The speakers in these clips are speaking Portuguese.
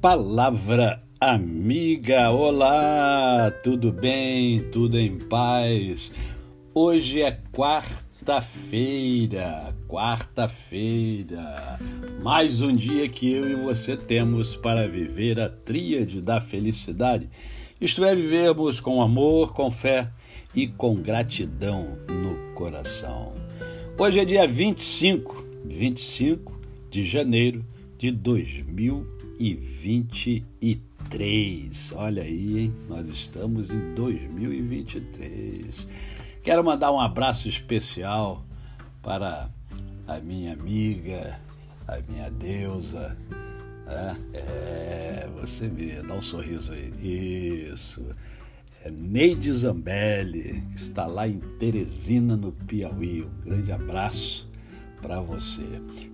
Palavra amiga, olá, tudo bem? Tudo em paz? Hoje é quarta-feira, quarta-feira, mais um dia que eu e você temos para viver a tríade da felicidade, isto é, vivermos com amor, com fé e com gratidão no coração. Hoje é dia 25, 25 de janeiro de 2023. Olha aí, hein? Nós estamos em 2023. Quero mandar um abraço especial para a minha amiga, a minha deusa. Né? É, você vê, dá um sorriso aí. Isso. É Neide Zambelli, que está lá em Teresina, no Piauí. Um grande abraço para você.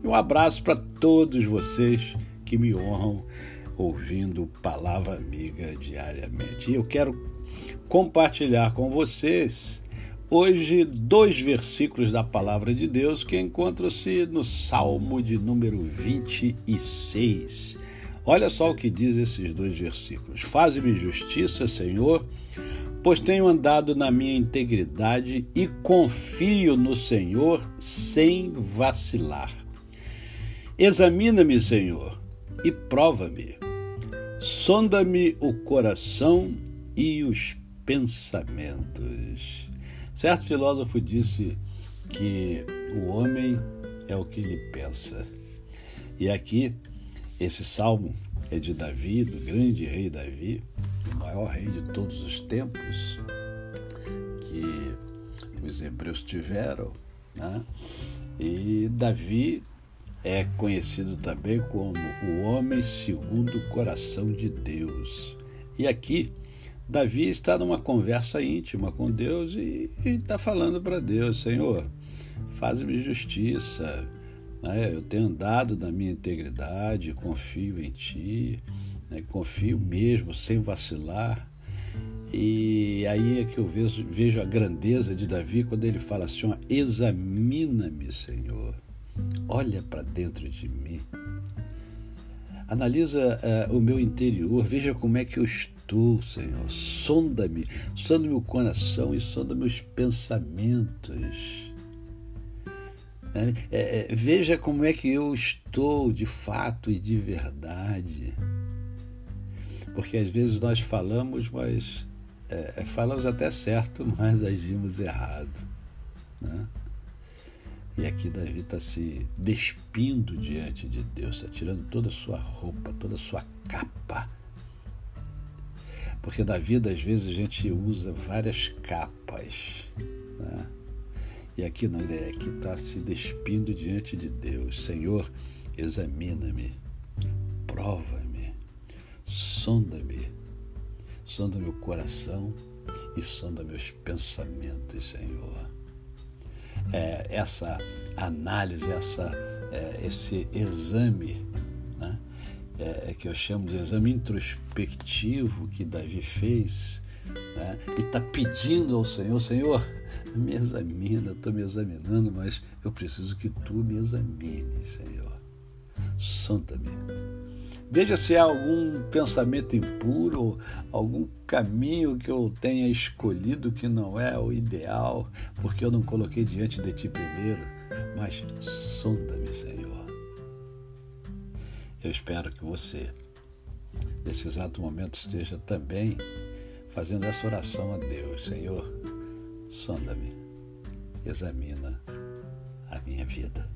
E um abraço para todos vocês que me honram ouvindo Palavra Amiga diariamente. E eu quero compartilhar com vocês hoje dois versículos da Palavra de Deus que encontram-se no Salmo de número 26. Olha só o que diz esses dois versículos. Faze-me justiça, Senhor, pois tenho andado na minha integridade e confio no Senhor sem vacilar. Examina-me, Senhor, e prova-me. Sonda-me o coração e os pensamentos. Certo filósofo disse que o homem é o que ele pensa. E aqui, esse salmo é de Davi, do grande rei Davi, o maior rei de todos os tempos que os hebreus tiveram. Né? E Davi é conhecido também como o homem segundo o coração de Deus. E aqui, Davi está numa conversa íntima com Deus e está falando para Deus: Senhor, faz-me justiça. Né? Eu tenho andado na minha integridade, confio em Ti né? confio mesmo, sem vacilar. E aí é que eu vejo, vejo a grandeza de Davi quando ele fala assim: examina-me, Senhor, olha para dentro de mim, analisa uh, o meu interior, veja como é que eu estou, Senhor, sonda-me, sonda meu coração e sonda meus pensamentos. É, é, veja como é que eu estou de fato e de verdade porque às vezes nós falamos, mas é, é falamos até certo, mas agimos errado. Né? E aqui Davi está se despindo diante de Deus, está tirando toda a sua roupa, toda a sua capa. Porque na vida, às vezes, a gente usa várias capas. Né? E aqui não, ele aqui está se despindo diante de Deus. Senhor, examina-me, prova-me sonda-me, sonda meu coração e sonda meus pensamentos, Senhor. É, essa análise, essa, é, esse exame, né, é, é, que eu chamo de exame introspectivo que Davi fez, né, e está pedindo ao Senhor, Senhor, me examina, estou me examinando, mas eu preciso que tu me examines, Senhor. Sonda-me Veja se há algum pensamento impuro, algum caminho que eu tenha escolhido que não é o ideal, porque eu não coloquei diante de ti primeiro. Mas sonda-me, Senhor. Eu espero que você, nesse exato momento, esteja também fazendo essa oração a Deus. Senhor, sonda-me, examina a minha vida.